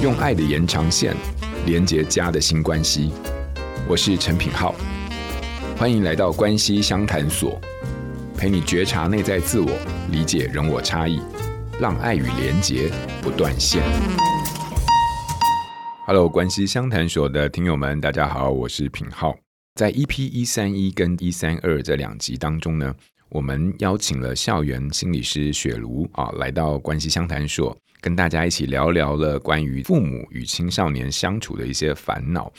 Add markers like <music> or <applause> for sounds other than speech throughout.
用爱的延长线连接家的新关系。我是陈品浩，欢迎来到关系相谈所，陪你觉察内在自我，理解人我差异，让爱与连结不断线。Hello，关系相谈所的听友们，大家好，我是品浩。在 EP 一三一跟一三二这两集当中呢，我们邀请了校园心理师雪茹啊，来到关系相谈所，跟大家一起聊聊了关于父母与青少年相处的一些烦恼。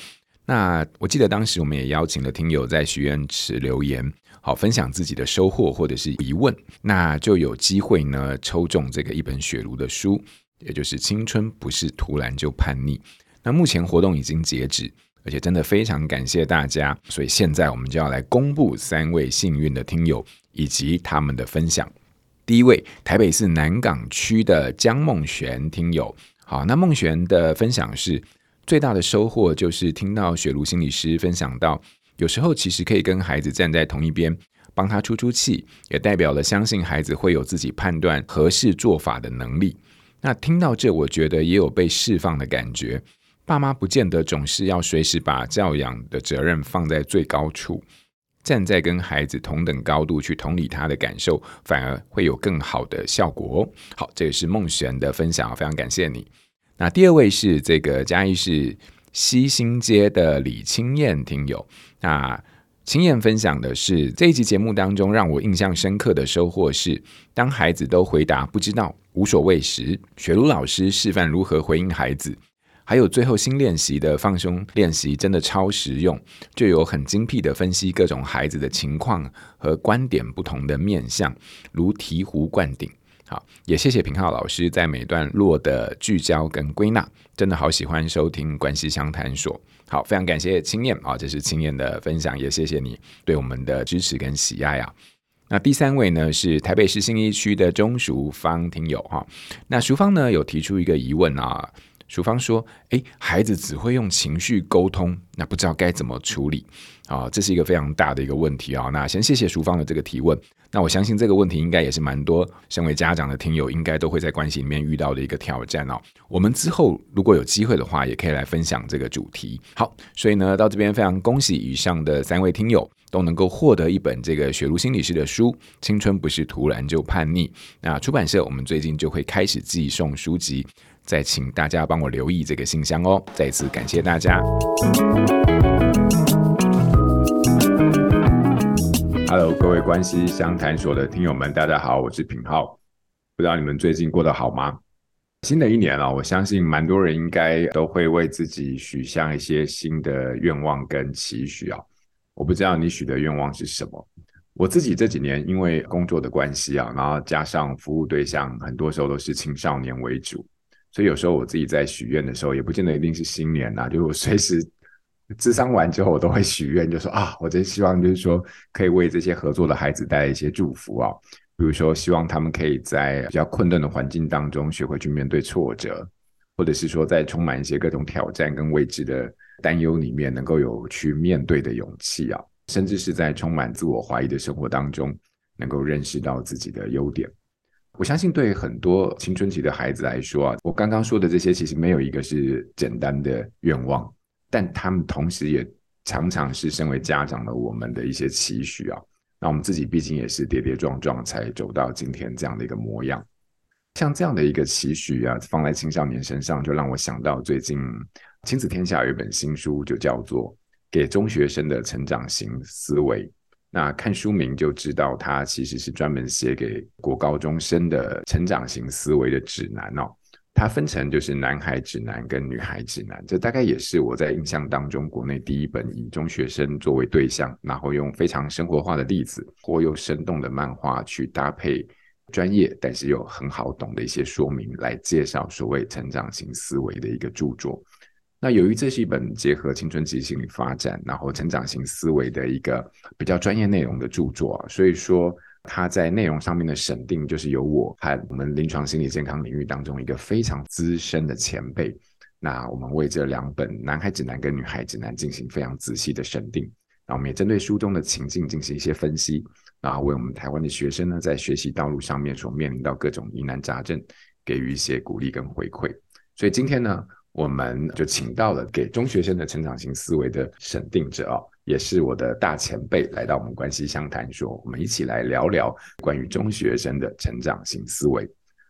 那我记得当时我们也邀请了听友在许愿池留言，好分享自己的收获或者是疑问，那就有机会呢抽中这个一本雪茹的书，也就是《青春不是突然就叛逆》。那目前活动已经截止，而且真的非常感谢大家，所以现在我们就要来公布三位幸运的听友。以及他们的分享。第一位，台北市南港区的江梦璇听友，好，那梦璇的分享是最大的收获，就是听到雪茹心理师分享到，有时候其实可以跟孩子站在同一边，帮他出出气，也代表了相信孩子会有自己判断合适做法的能力。那听到这，我觉得也有被释放的感觉。爸妈不见得总是要随时把教养的责任放在最高处。站在跟孩子同等高度去同理他的感受，反而会有更好的效果哦。好，这个是梦璇的分享，非常感谢你。那第二位是这个嘉义市西兴街的李清燕听友。那清燕分享的是这一集节目当中让我印象深刻的收获是，当孩子都回答不知道、无所谓时，雪茹老师示范如何回应孩子。还有最后新练习的放松练习真的超实用，就有很精辟的分析各种孩子的情况和观点不同的面向，如醍醐灌顶。好，也谢谢品浩老师在每段落的聚焦跟归纳，真的好喜欢收听关系相谈所。好，非常感谢青燕啊，这是青燕的分享，也谢谢你对我们的支持跟喜爱啊。那第三位呢是台北市信义区的钟淑芳听友哈，那淑芳呢有提出一个疑问啊。淑芳说：“诶，孩子只会用情绪沟通，那不知道该怎么处理啊？这是一个非常大的一个问题啊。那先谢谢淑芳的这个提问。那我相信这个问题应该也是蛮多身为家长的听友应该都会在关系里面遇到的一个挑战哦。我们之后如果有机会的话，也可以来分享这个主题。好，所以呢，到这边非常恭喜以上的三位听友都能够获得一本这个雪茹心理师的书《青春不是突然就叛逆》。那出版社我们最近就会开始寄送书籍。”再请大家帮我留意这个信箱哦！再次感谢大家。Hello，各位关系相谈所的听友们，大家好，我是品浩。不知道你们最近过得好吗？新的一年啊，我相信蛮多人应该都会为自己许下一些新的愿望跟期许啊。我不知道你许的愿望是什么。我自己这几年因为工作的关系啊，然后加上服务对象，很多时候都是青少年为主。所以有时候我自己在许愿的时候，也不见得一定是新年呐、就是我随时咨商完之后，我都会许愿，就说啊，我真希望就是说可以为这些合作的孩子带来一些祝福啊，比如说希望他们可以在比较困顿的环境当中学会去面对挫折，或者是说在充满一些各种挑战跟未知的担忧里面，能够有去面对的勇气啊，甚至是在充满自我怀疑的生活当中，能够认识到自己的优点。我相信，对很多青春期的孩子来说啊，我刚刚说的这些其实没有一个是简单的愿望，但他们同时也常常是身为家长的我们的一些期许啊。那我们自己毕竟也是跌跌撞撞才走到今天这样的一个模样。像这样的一个期许啊，放在青少年身上，就让我想到最近亲子天下有一本新书，就叫做《给中学生的成长型思维》。那看书名就知道，它其实是专门写给国高中生的成长型思维的指南哦。它分成就是男孩指南跟女孩指南，这大概也是我在印象当中国内第一本以中学生作为对象，然后用非常生活化的例子或又生动的漫画去搭配专业但是又很好懂的一些说明来介绍所谓成长型思维的一个著作。那由于这是一本结合青春期心理发展，然后成长型思维的一个比较专业内容的著作，所以说它在内容上面的审定，就是由我和我们临床心理健康领域当中一个非常资深的前辈，那我们为这两本男孩指南跟女孩指南进行非常仔细的审定，那我们也针对书中的情境进行一些分析，然后为我们台湾的学生呢，在学习道路上面所面临到各种疑难杂症，给予一些鼓励跟回馈。所以今天呢，我们就请到了给中学生的成长型思维的审定者哦，也是我的大前辈，来到我们关系相谈说，我们一起来聊聊关于中学生的成长型思维。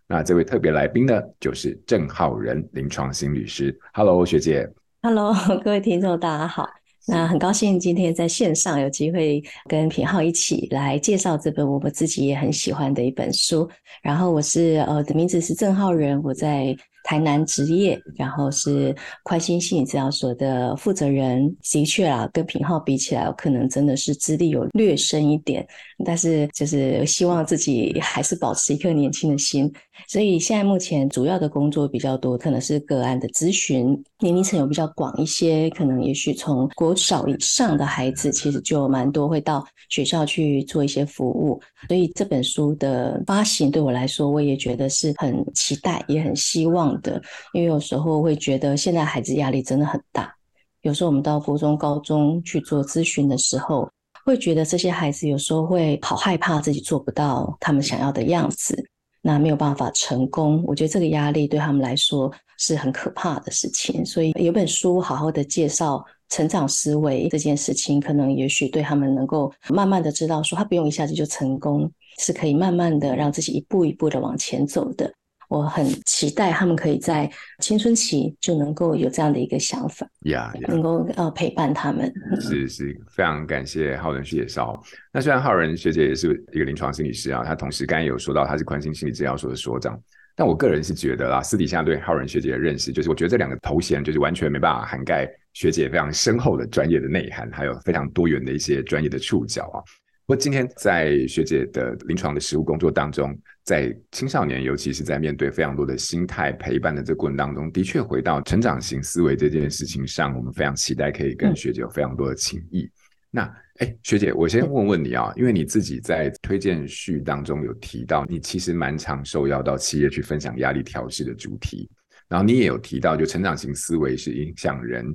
那这位特别来宾呢，就是郑浩仁临床心理师。Hello，学姐。Hello，<laughs> 各位听众，大家好。那很高兴今天在线上有机会跟品浩一起来介绍这本我们自己也很喜欢的一本书。然后我是呃，的名字是郑浩仁，我在台南职业，然后是宽心心理治疗所的负责人。的确啊，跟品浩比起来，我可能真的是资历有略深一点，但是就是希望自己还是保持一颗年轻的心。所以现在目前主要的工作比较多，可能是个案的咨询，年龄层有比较广一些，可能也许从国小以上的孩子，其实就蛮多会到学校去做一些服务。所以这本书的发行对我来说，我也觉得是很期待，也很希望。的，因为有时候会觉得现在孩子压力真的很大。有时候我们到国中、高中去做咨询的时候，会觉得这些孩子有时候会好害怕自己做不到他们想要的样子，那没有办法成功。我觉得这个压力对他们来说是很可怕的事情。所以有本书好好的介绍成长思维这件事情，可能也许对他们能够慢慢的知道说，他不用一下子就成功，是可以慢慢的让自己一步一步的往前走的。我很期待他们可以在青春期就能够有这样的一个想法，呀，yeah, yeah. 能够呃陪伴他们。是 <laughs> 是，非常感谢浩仁学姐绍。那虽然浩仁学姐也是一个临床心理师啊，她同时刚才有说到她是宽心心理治疗所的所长，但我个人是觉得啦，私底下对浩仁学姐的认识，就是我觉得这两个头衔就是完全没办法涵盖学姐非常深厚的专业的内涵，还有非常多元的一些专业的触角啊。不过今天在学姐的临床的实务工作当中，在青少年，尤其是在面对非常多的心态陪伴的这个过程当中，的确回到成长型思维这件事情上，我们非常期待可以跟学姐有非常多的情谊。那哎，学姐，我先问问你啊，因为你自己在推荐序当中有提到，你其实蛮常受邀到企业去分享压力调试的主题，然后你也有提到，就成长型思维是影响人，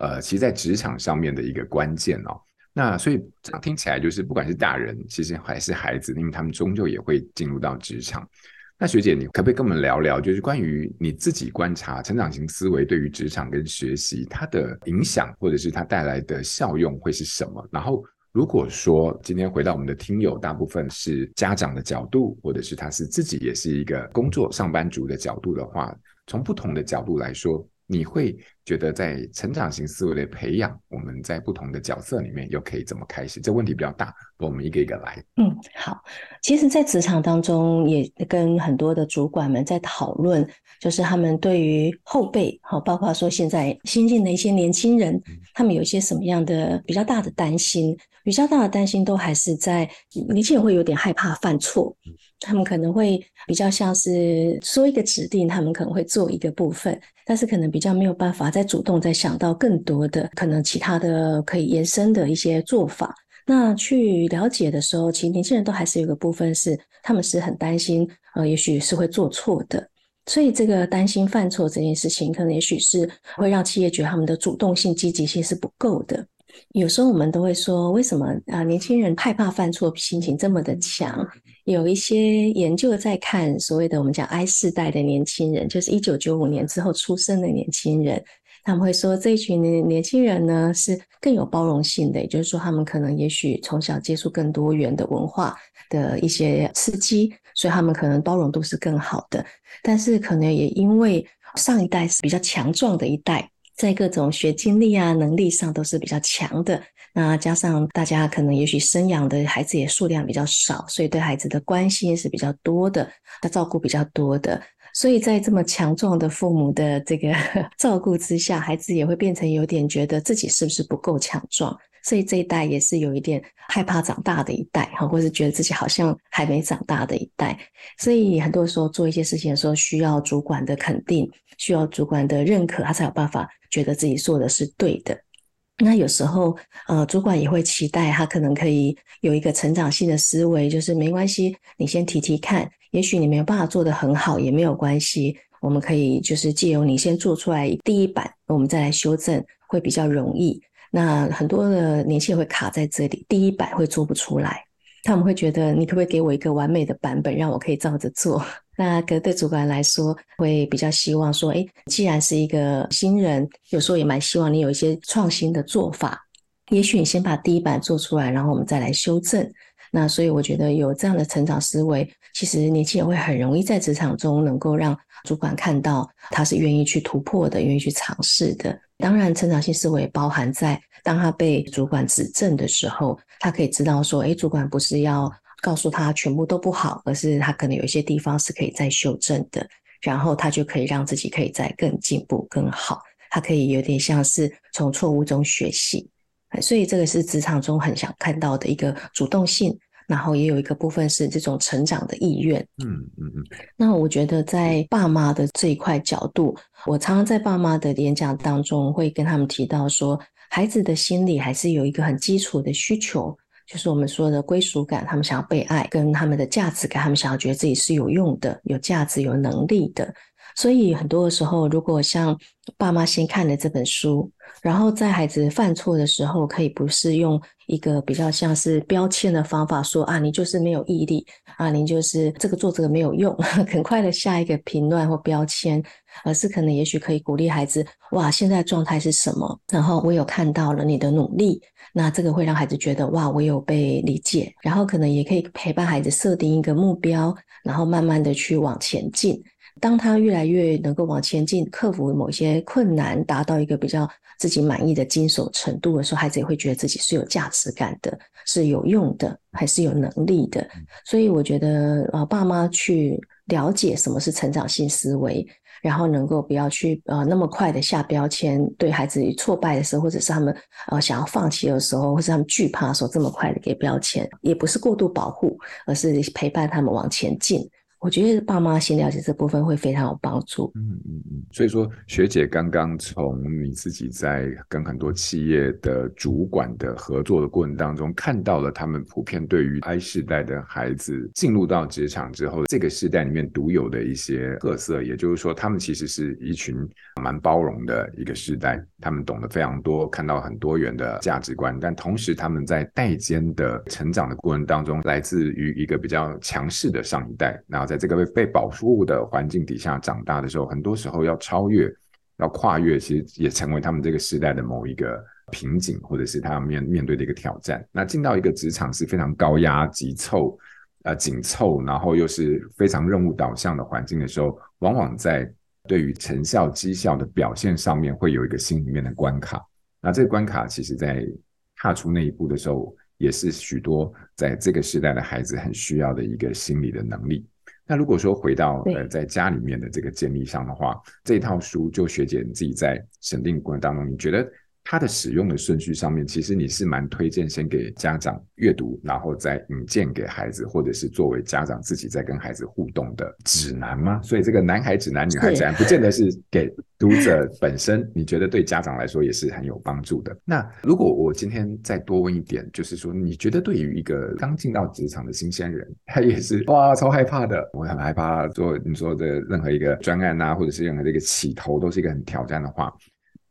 呃，其实在职场上面的一个关键哦。那所以这样听起来，就是不管是大人，其实还是孩子，因为他们终究也会进入到职场。那学姐，你可不可以跟我们聊聊，就是关于你自己观察成长型思维对于职场跟学习它的影响，或者是它带来的效用会是什么？然后，如果说今天回到我们的听友，大部分是家长的角度，或者是他是自己也是一个工作上班族的角度的话，从不同的角度来说。你会觉得在成长型思维的培养，我们在不同的角色里面又可以怎么开始？这问题比较大，我们一个一个来。嗯，好。其实，在职场当中，也跟很多的主管们在讨论，就是他们对于后辈，好，包括说现在新进的一些年轻人，他们有一些什么样的比较大的担心？比较大的担心都还是在年轻人会有点害怕犯错。他们可能会比较像是说一个指令，他们可能会做一个部分，但是可能比较没有办法再主动再想到更多的可能其他的可以延伸的一些做法。那去了解的时候，其实年轻人都还是有个部分是他们是很担心，呃，也许是会做错的。所以这个担心犯错这件事情，可能也许是会让企业觉得他们的主动性、积极性是不够的。有时候我们都会说，为什么啊年轻人害怕犯错，心情这么的强？有一些研究在看所谓的我们讲 I 世代的年轻人，就是一九九五年之后出生的年轻人，他们会说这一群年年轻人呢是更有包容性的，也就是说他们可能也许从小接触更多元的文化的一些刺激，所以他们可能包容度是更好的。但是可能也因为上一代是比较强壮的一代。在各种学经历啊、能力上都是比较强的，那加上大家可能也许生养的孩子也数量比较少，所以对孩子的关心是比较多的，他照顾比较多的，所以在这么强壮的父母的这个 <laughs> 照顾之下，孩子也会变成有点觉得自己是不是不够强壮。所以这一代也是有一点害怕长大的一代，哈，或是觉得自己好像还没长大的一代。所以很多时候做一些事情的时候，需要主管的肯定，需要主管的认可，他才有办法觉得自己做的是对的。那有时候，呃，主管也会期待他可能可以有一个成长性的思维，就是没关系，你先提提看，也许你没有办法做得很好也没有关系，我们可以就是借由你先做出来第一版，我们再来修正，会比较容易。那很多的年轻人会卡在这里，第一版会做不出来，他们会觉得你可不可以给我一个完美的版本，让我可以照着做？<laughs> 那可对主管来说，会比较希望说，哎，既然是一个新人，有时候也蛮希望你有一些创新的做法。也许你先把第一版做出来，然后我们再来修正。那所以我觉得有这样的成长思维，其实年轻人会很容易在职场中能够让主管看到他是愿意去突破的，愿意去尝试的。当然，成长性思维包含在当他被主管指正的时候，他可以知道说，诶，主管不是要告诉他全部都不好，而是他可能有一些地方是可以再修正的，然后他就可以让自己可以再更进步更好。他可以有点像是从错误中学习。所以这个是职场中很想看到的一个主动性，然后也有一个部分是这种成长的意愿。嗯嗯嗯。那我觉得在爸妈的这一块角度，我常常在爸妈的演讲当中会跟他们提到说，孩子的心里还是有一个很基础的需求，就是我们说的归属感，他们想要被爱，跟他们的价值感，他们想要觉得自己是有用的、有价值、有能力的。所以很多的时候，如果像爸妈先看了这本书，然后在孩子犯错的时候，可以不是用一个比较像是标签的方法说啊，你就是没有毅力啊，你就是这个做这个没有用，<laughs> 很快的下一个评论或标签，而是可能也许可以鼓励孩子，哇，现在状态是什么？然后我有看到了你的努力，那这个会让孩子觉得哇，我有被理解，然后可能也可以陪伴孩子设定一个目标，然后慢慢的去往前进。当他越来越能够往前进，克服某些困难，达到一个比较自己满意的经手程度的时候，孩子也会觉得自己是有价值感的，是有用的，还是有能力的。所以我觉得，呃，爸妈去了解什么是成长性思维，然后能够不要去呃那么快的下标签，对孩子挫败的时候，或者是他们呃想要放弃的时候，或是他们惧怕的时候，这么快的给标签，也不是过度保护，而是陪伴他们往前进。我觉得爸妈先了解这部分会非常有帮助。嗯嗯嗯。所以说，学姐刚刚从你自己在跟很多企业的主管的合作的过程当中，看到了他们普遍对于 I 世代的孩子进入到职场之后，这个世代里面独有的一些特色，也就是说，他们其实是一群蛮包容的一个世代，他们懂得非常多，看到很多元的价值观，但同时他们在代间的成长的过程当中，来自于一个比较强势的上一代，然后。在这个被被保护的环境底下长大的时候，很多时候要超越、要跨越，其实也成为他们这个时代的某一个瓶颈，或者是他们面面对的一个挑战。那进到一个职场是非常高压、急凑、呃紧凑，然后又是非常任务导向的环境的时候，往往在对于成效绩效的表现上面会有一个心里面的关卡。那这个关卡，其实在踏出那一步的时候，也是许多在这个时代的孩子很需要的一个心理的能力。那如果说回到呃在家里面的这个建立上的话，这套书就学姐你自己在审定过程当中，你觉得？它的使用的顺序上面，其实你是蛮推荐先给家长阅读，然后再引荐给孩子，或者是作为家长自己在跟孩子互动的指南吗？所以这个男孩指南、女孩指南，不见得是给读者本身，你觉得对家长来说也是很有帮助的。那如果我今天再多问一点，就是说，你觉得对于一个刚进到职场的新鲜人，他也是哇超害怕的，我很害怕做你说的任何一个专案啊，或者是任何的一个起头都是一个很挑战的话。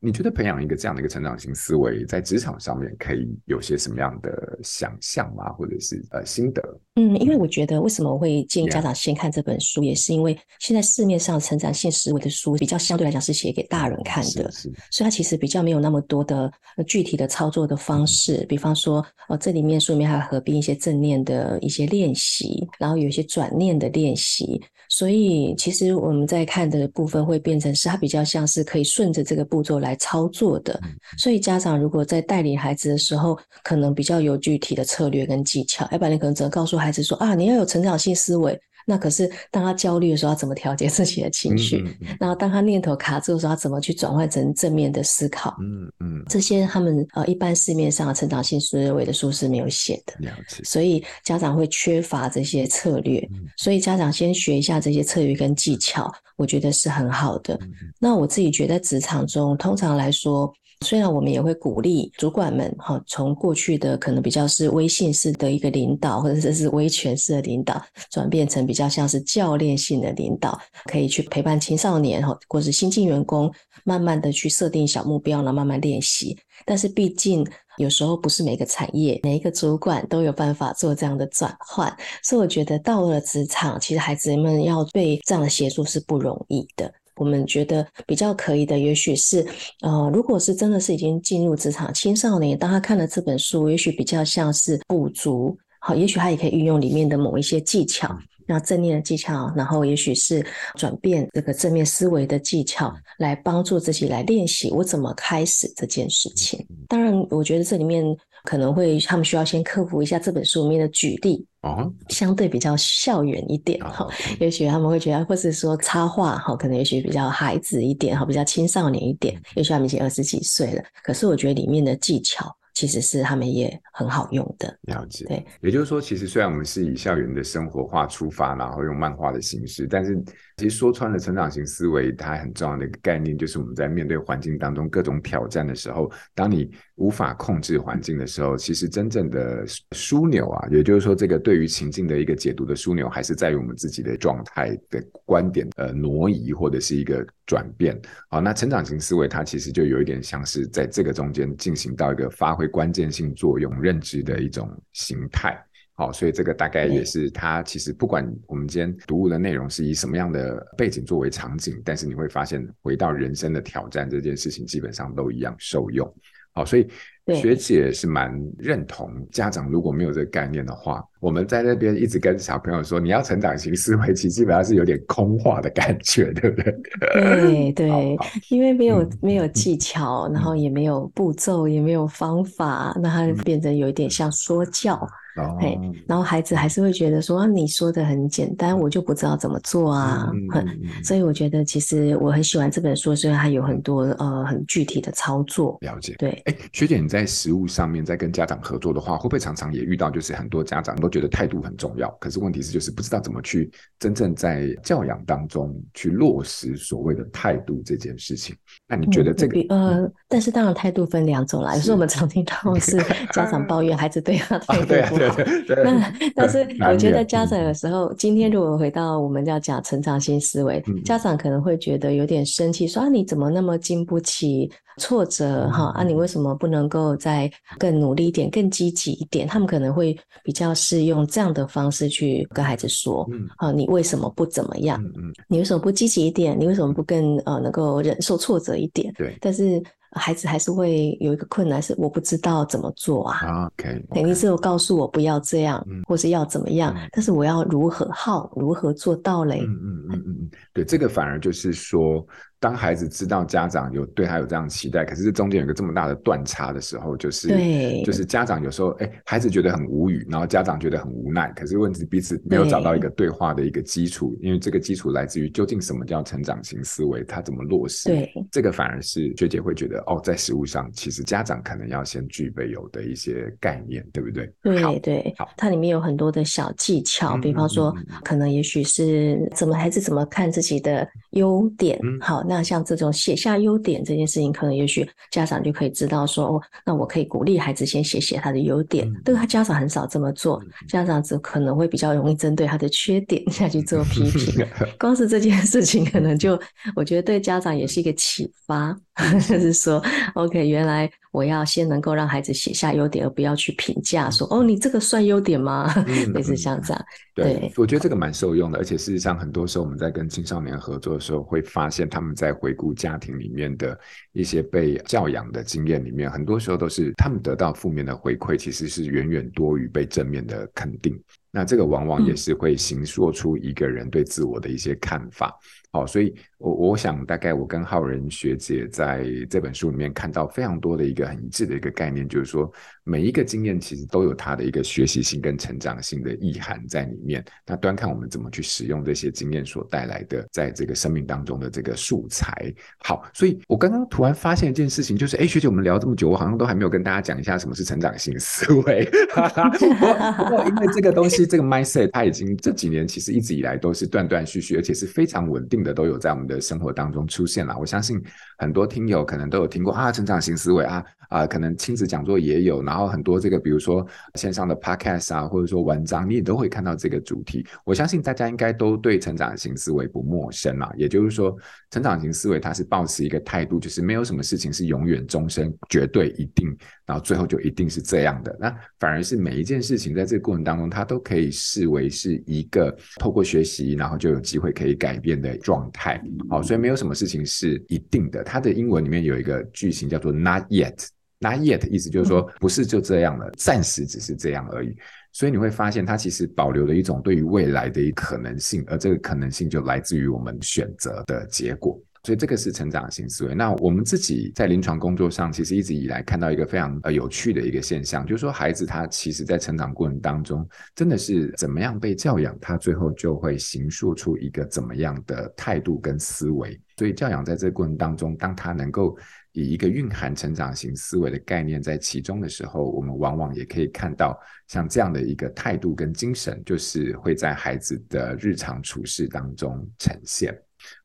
你觉得培养一个这样的一个成长型思维，在职场上面可以有些什么样的想象吗？或者是呃心得？嗯，因为我觉得为什么我会建议家长先看这本书.也是因为现在市面上成长性思维的书比较相对来讲是写给大人看的，所以它其实比较没有那么多的具体的操作的方式。嗯、比方说，呃，这里面书里面还有合并一些正念的一些练习，然后有一些转念的练习。所以，其实我们在看的部分会变成是它比较像是可以顺着这个步骤来操作的。所以，家长如果在带领孩子的时候，可能比较有具体的策略跟技巧，要不然你可能只能告诉孩子说啊，你要有成长性思维。那可是当他焦虑的时候，要怎么调节自己的情绪？嗯嗯、然后当他念头卡住的时候，要怎么去转换成正面的思考？嗯嗯，嗯这些他们呃一般市面上的成长性思维的书是没有写的，了解。所以家长会缺乏这些策略，嗯、所以家长先学一下这些策略跟技巧，我觉得是很好的。嗯、那我自己觉得在职场中，通常来说。虽然我们也会鼓励主管们哈，从过去的可能比较是威信式的一个领导，或者是是威权式的领导，转变成比较像是教练性的领导，可以去陪伴青少年哈，或是新进员工，慢慢的去设定小目标，然后慢慢练习。但是毕竟有时候不是每个产业、每一个主管都有办法做这样的转换，所以我觉得到了职场，其实孩子们要被这样的协助是不容易的。我们觉得比较可以的，也许是，呃，如果是真的是已经进入职场青少年，当他看了这本书，也许比较像是补足，好，也许他也可以运用里面的某一些技巧。那正念的技巧，然后也许是转变这个正面思维的技巧，来帮助自己来练习我怎么开始这件事情。当然，我觉得这里面可能会他们需要先克服一下这本书里面的举例，哦，相对比较校园一点哈。也许他们会觉得，或是说插画哈，可能也许比较孩子一点哈，比较青少年一点。也许他们已经二十几岁了，可是我觉得里面的技巧。其实是他们也很好用的，了解。对，也就是说，其实虽然我们是以校园的生活化出发，然后用漫画的形式，但是其实说穿了，成长型思维它很重要的一个概念，就是我们在面对环境当中各种挑战的时候，当你无法控制环境的时候，其实真正的枢纽啊，也就是说，这个对于情境的一个解读的枢纽，还是在于我们自己的状态的观点呃挪移或者是一个转变。好，那成长型思维它其实就有一点像是在这个中间进行到一个发挥关键性作用、认知的一种形态，好，所以这个大概也是它其实不管我们今天读物的内容是以什么样的背景作为场景，但是你会发现回到人生的挑战这件事情，基本上都一样受用。好，所以学姐是蛮认同家长如果没有这个概念的话，我们在那边一直跟小朋友说，你要成长型思维，其实基本上是有点空话的感觉，对不对？<laughs> 对对，因为没有没有技巧，然后也没有步骤，也没有方法，那它变成有一点像说教。哦，然后孩子还是会觉得说，啊、你说的很简单，我就不知道怎么做啊。嗯，嗯，所以我觉得其实我很喜欢这本书，虽然它有很多呃很具体的操作。了解，对。哎，学姐，你在实务上面在跟家长合作的话，会不会常常也遇到，就是很多家长都觉得态度很重要，可是问题是就是不知道怎么去真正在教养当中去落实所谓的态度这件事情？那你觉得这个？嗯、呃，但是当然态度分两种啦，有时候我们常听到是 <laughs> 家长抱怨孩子对他态度不好。<laughs> 那但是我觉得家长有时候，今天如果回到我们要讲成长型思维，嗯、家长可能会觉得有点生气，说啊你怎么那么经不起挫折哈、嗯、啊你为什么不能够再更努力一点、更积极一点？他们可能会比较是用这样的方式去跟孩子说，嗯，啊你为什么不怎么样？嗯嗯，你为什么不积极一点？你为什么不更呃能够忍受挫折一点？对，但是。孩子还是会有一个困难，是我不知道怎么做啊。OK，肯定是有告诉我不要这样，嗯、或是要怎么样，嗯、但是我要如何好，如何做到嘞？嗯嗯嗯嗯嗯，对，这个反而就是说。当孩子知道家长有对他有这样期待，可是这中间有个这么大的断差的时候，就是对就是家长有时候哎，孩子觉得很无语，然后家长觉得很无奈，可是问题彼此没有找到一个对话的一个基础，因为这个基础来自于究竟什么叫成长型思维，他怎么落实？对，这个反而是学姐会觉得哦，在实物上，其实家长可能要先具备有的一些概念，对不对？对对，好，它里面有很多的小技巧，比方说，可能也许是怎么孩子怎么看自己的优点，嗯、好。那像这种写下优点这件事情，可能也许家长就可以知道说，哦，那我可以鼓励孩子先写写他的优点。但是他家长很少这么做，家长只可能会比较容易针对他的缺点下去做批评。<laughs> 光是这件事情，可能就我觉得对家长也是一个启发，<laughs> 就是说，OK，原来。我要先能够让孩子写下优点，而不要去评价说：“哦，你这个算优点吗？” <laughs> 类似像这样。对，对我觉得这个蛮受用的，而且事实上，很多时候我们在跟青少年合作的时候，会发现他们在回顾家庭里面的一些被教养的经验里面，很多时候都是他们得到负面的回馈，其实是远远多于被正面的肯定。那这个往往也是会形塑出一个人对自我的一些看法。好，所以我我想大概我跟浩仁学姐在这本书里面看到非常多的一个很一致的一个概念，就是说每一个经验其实都有它的一个学习性跟成长性的意涵在里面。那端看我们怎么去使用这些经验所带来的在这个生命当中的这个素材。好，所以我刚刚突然发现一件事情，就是哎，学姐，我们聊这么久，我好像都还没有跟大家讲一下什么是成长性思维。<laughs> 不过因为这个东西，这个 mindset 它已经这几年其实一直以来都是断断续续，而且是非常稳。定的都有在我们的生活当中出现了。我相信很多听友可能都有听过啊，成长型思维啊啊，可能亲子讲座也有，然后很多这个比如说线上的 podcast 啊，或者说文章，你也都会看到这个主题。我相信大家应该都对成长型思维不陌生嘛。也就是说，成长型思维它是抱持一个态度，就是没有什么事情是永远终身绝对一定，然后最后就一定是这样的。那反而是每一件事情在这个过程当中，它都可以视为是一个透过学习，然后就有机会可以改变的状态。好，所以没有什么事情是一定的。它的英文里面有一个句型叫做 “not yet”，“not yet” 意思就是说不是就这样了，暂时只是这样而已。所以你会发现，它其实保留了一种对于未来的一个可能性，而这个可能性就来自于我们选择的结果。所以这个是成长型思维。那我们自己在临床工作上，其实一直以来看到一个非常呃有趣的一个现象，就是说孩子他其实在成长过程当中，真的是怎么样被教养，他最后就会形塑出一个怎么样的态度跟思维。所以教养在这个过程当中，当他能够以一个蕴含成长型思维的概念在其中的时候，我们往往也可以看到像这样的一个态度跟精神，就是会在孩子的日常处事当中呈现。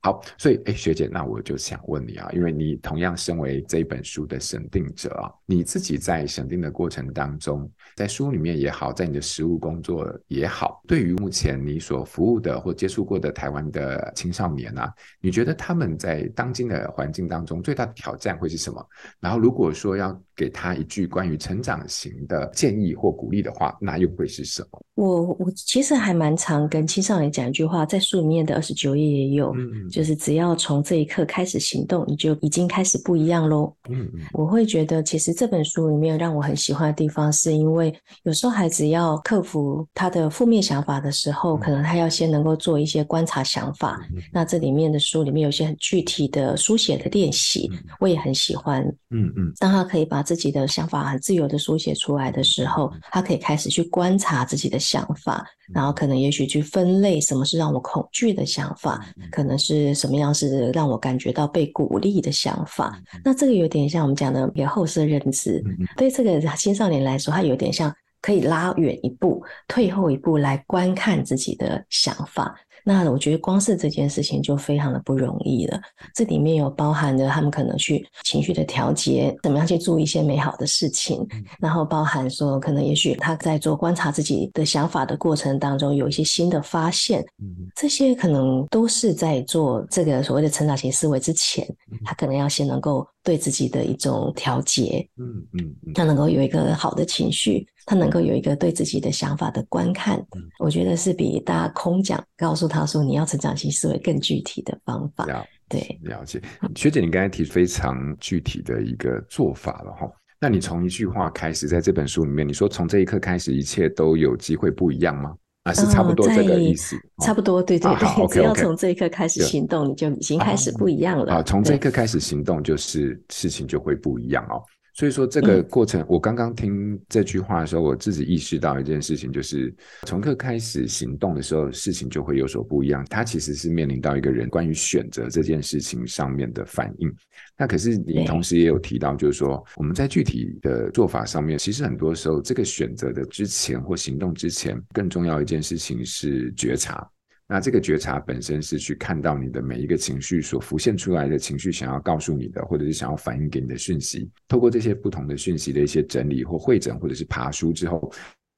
好，所以哎，学姐，那我就想问你啊，因为你同样身为这本书的审定者啊，你自己在审定的过程当中，在书里面也好，在你的实务工作也好，对于目前你所服务的或接触过的台湾的青少年啊，你觉得他们在当今的环境当中最大的挑战会是什么？然后如果说要给他一句关于成长型的建议或鼓励的话，那又会是什么？我我其实还蛮常跟青少年讲一句话，在书里面的二十九页也有。就是只要从这一刻开始行动，你就已经开始不一样喽。嗯嗯，我会觉得其实这本书里面让我很喜欢的地方，是因为有时候孩子要克服他的负面想法的时候，可能他要先能够做一些观察想法。那这里面的书里面有些很具体的书写的练习，我也很喜欢。嗯嗯，当他可以把自己的想法很自由的书写出来的时候，他可以开始去观察自己的想法，然后可能也许去分类什么是让我恐惧的想法，可能是什么样是让我感觉到被鼓励的想法。那这个有点像我们讲的一个后设认知，对这个青少年来说，他有点像可以拉远一步、退后一步来观看自己的想法。那我觉得光是这件事情就非常的不容易了。这里面有包含着他们可能去情绪的调节，怎么样去做一些美好的事情，然后包含说可能也许他在做观察自己的想法的过程当中有一些新的发现，这些可能都是在做这个所谓的成长型思维之前，他可能要先能够对自己的一种调节，嗯嗯，他能够有一个好的情绪，他能够有一个对自己的想法的观看，我觉得是比大家空讲告诉他。他说：“你要成长型思维更具体的方法，对，了解。学姐，你刚才提非常具体的一个做法了哈。那你从一句话开始，在这本书里面，你说从这一刻开始，一切都有机会不一样吗？啊，是差不多这个意思，差不多，对对对。只要从这一刻开始行动，你就已经开始不一样了。啊，从这一刻开始行动，就是事情就会不一样哦。”所以说这个过程，我刚刚听这句话的时候，我自己意识到一件事情，就是从刻开始行动的时候，事情就会有所不一样。它其实是面临到一个人关于选择这件事情上面的反应。那可是你同时也有提到，就是说我们在具体的做法上面，其实很多时候这个选择的之前或行动之前，更重要一件事情是觉察。那这个觉察本身是去看到你的每一个情绪所浮现出来的情绪，想要告诉你的，或者是想要反映给你的讯息，透过这些不同的讯息的一些整理或会诊，或者是爬书之后。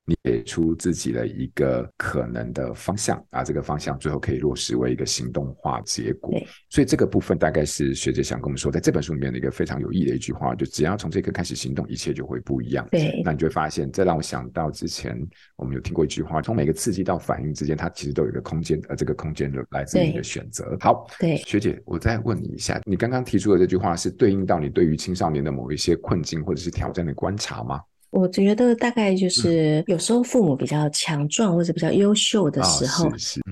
你给出自己的一个可能的方向啊，这个方向最后可以落实为一个行动化结果。所以这个部分大概是学姐想跟我们说，在这本书里面的一个非常有意义的一句话，就只要从这刻开始行动，一切就会不一样。对，那你就会发现，这让我想到之前我们有听过一句话，从每个刺激到反应之间，它其实都有一个空间，而这个空间就来自于你的选择。好，对，学姐，我再问你一下，你刚刚提出的这句话是对应到你对于青少年的某一些困境或者是挑战的观察吗？我觉得大概就是有时候父母比较强壮或者比较优秀的时候，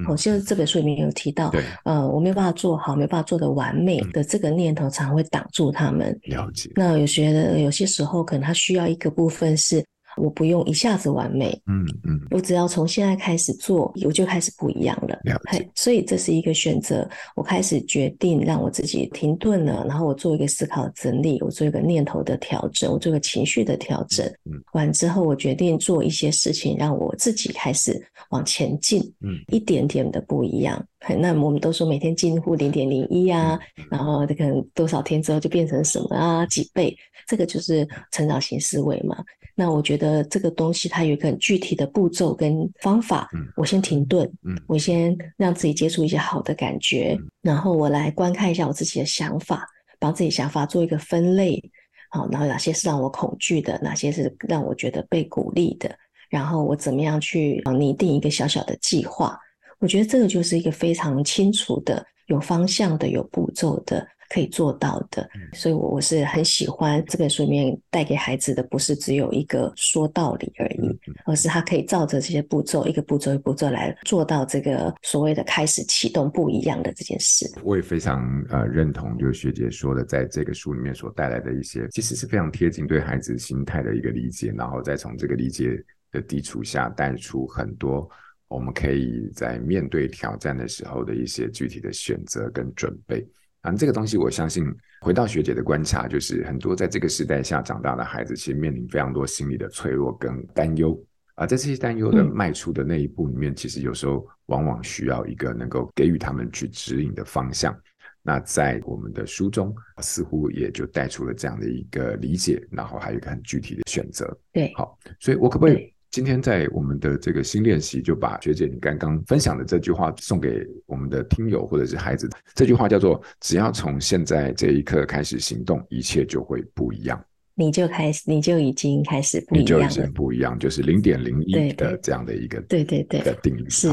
我记得这本书里面有提到，呃，我没有办法做好，没有办法做的完美的这个念头，常会挡住他们。了解。那有些的有些时候，可能他需要一个部分是。我不用一下子完美，嗯嗯，我只要从现在开始做，我就开始不一样了。了解。所以这是一个选择。我开始决定让我自己停顿了，然后我做一个思考整理，我做一个念头的调整，我做一个情绪的调整。嗯，完之后我决定做一些事情，让我自己开始往前进。嗯，一点点的不一样。那我们都说每天进步零点零一啊，然后这可能多少天之后就变成什么啊，几倍，这个就是成长型思维嘛。那我觉得这个东西它有一个很具体的步骤跟方法。我先停顿，我先让自己接触一些好的感觉，然后我来观看一下我自己的想法，帮自己想法做一个分类。好，然后哪些是让我恐惧的，哪些是让我觉得被鼓励的，然后我怎么样去拟定一个小小的计划。我觉得这个就是一个非常清楚的、有方向的、有步骤的，可以做到的。所以，我我是很喜欢这本书里面带给孩子的，不是只有一个说道理而已，而是他可以照着这些步骤，一个步骤一个步骤来做到这个所谓的开始启动不一样的这件事。我也非常呃认同，就是学姐说的，在这个书里面所带来的一些，其实是非常贴近对孩子心态的一个理解，然后再从这个理解的基础下带出很多。我们可以在面对挑战的时候的一些具体的选择跟准备啊，这个东西我相信，回到学姐的观察，就是很多在这个时代下长大的孩子，其实面临非常多心理的脆弱跟担忧啊，在这些担忧的迈出的那一步里面，其实有时候往往需要一个能够给予他们去指引的方向。那在我们的书中，似乎也就带出了这样的一个理解，然后还有一个很具体的选择。对，好，所以我可不可以？今天在我们的这个新练习，就把学姐你刚刚分享的这句话送给我们的听友或者是孩子。这句话叫做：只要从现在这一刻开始行动，一切就会不一样。你就开始，你就已经开始不一样了。你就已经不一样，就是零点零一的这样的一个对对对的定律。是，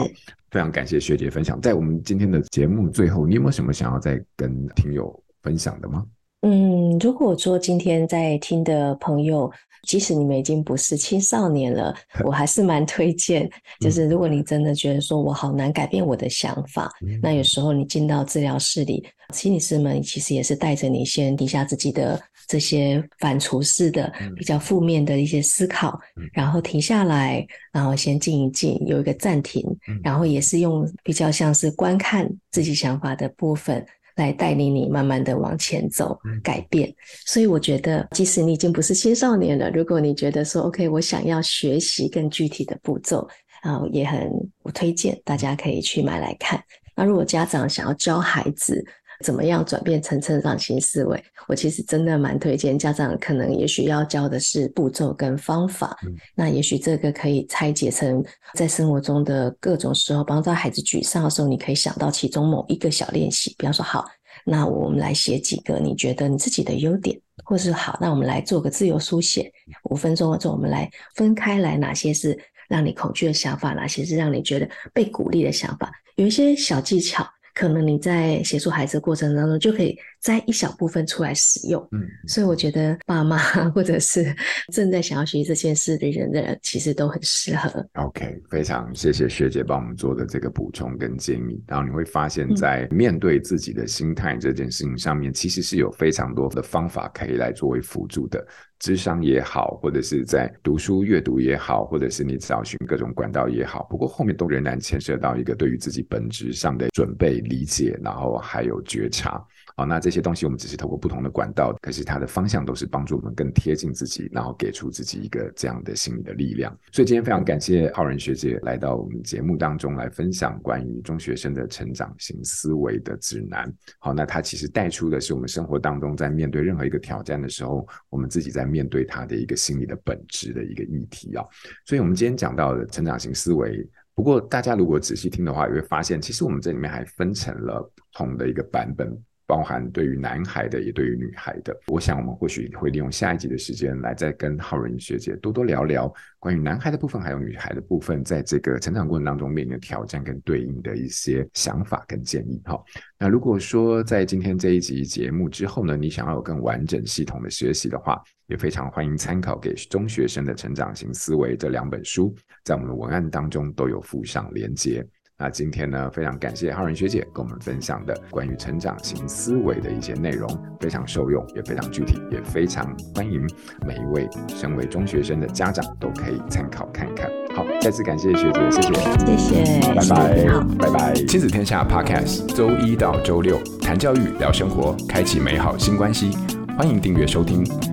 非常感谢学姐分享。在我们今天的节目最后，你有没有什么想要再跟听友分享的吗？嗯，如果说今天在听的朋友，即使你们已经不是青少年了，我还是蛮推荐，<laughs> 就是如果你真的觉得说我好难改变我的想法，嗯、那有时候你进到治疗室里，心理师们其实也是带着你先停下自己的这些反刍式的、比。较负面的一些思考，嗯、然后停下来，然后先静一静，有一个暂停，然后也是用比较像是观看自己想法的部分。来带领你慢慢的往前走，改变。所以我觉得，即使你已经不是青少年了，如果你觉得说 OK，我想要学习更具体的步骤，啊，也很我推荐大家可以去买来看。那如果家长想要教孩子，怎么样转变成成长型思维？我其实真的蛮推荐家长，可能也许要教的是步骤跟方法。嗯、那也许这个可以拆解成在生活中的各种时候，帮到孩子沮丧的时候，你可以想到其中某一个小练习。比方说，好，那我们来写几个你觉得你自己的优点，或是好，那我们来做个自由书写，五分钟或者，我们来分开来，哪些是让你恐惧的想法，哪些是让你觉得被鼓励的想法，有一些小技巧。可能你在协助孩子的过程当中，就可以摘一小部分出来使用。嗯，所以我觉得爸妈 <laughs> 或者是 <laughs> 正在想要学习这件事的人的人，其实都很适合。OK，非常谢谢学姐帮我们做的这个补充跟建议。然后你会发现在面对自己的心态这件事情上面，其实是有非常多的方法可以来作为辅助的。智商也好，或者是在读书阅读也好，或者是你找寻各种管道也好，不过后面都仍然牵涉到一个对于自己本质上的准备、理解，然后还有觉察。好，那这些东西我们只是透过不同的管道，可是它的方向都是帮助我们更贴近自己，然后给出自己一个这样的心理的力量。所以今天非常感谢浩然学姐来到我们节目当中来分享关于中学生的成长型思维的指南。好，那它其实带出的是我们生活当中在面对任何一个挑战的时候，我们自己在面对他的一个心理的本质的一个议题啊。所以我们今天讲到的成长型思维，不过大家如果仔细听的话，也会发现其实我们这里面还分成了不同的一个版本。包含对于男孩的，也对于女孩的。我想，我们或许会利用下一集的时间，来再跟浩然学姐多多聊聊关于男孩的部分，还有女孩的部分，在这个成长过程当中面临的挑战跟对应的一些想法跟建议。哈，那如果说在今天这一集节目之后呢，你想要有更完整系统的学习的话，也非常欢迎参考给中学生的成长型思维这两本书，在我们的文案当中都有附上连接。那今天呢，非常感谢浩然学姐跟我们分享的关于成长型思维的一些内容，非常受用，也非常具体，也非常欢迎每一位身为中学生的家长都可以参考看看。好，再次感谢学姐，谢谢，谢谢，拜拜，好，拜拜。亲子天下 Podcast，周一到周六谈教育、聊生活，开启美好新关系，欢迎订阅收听。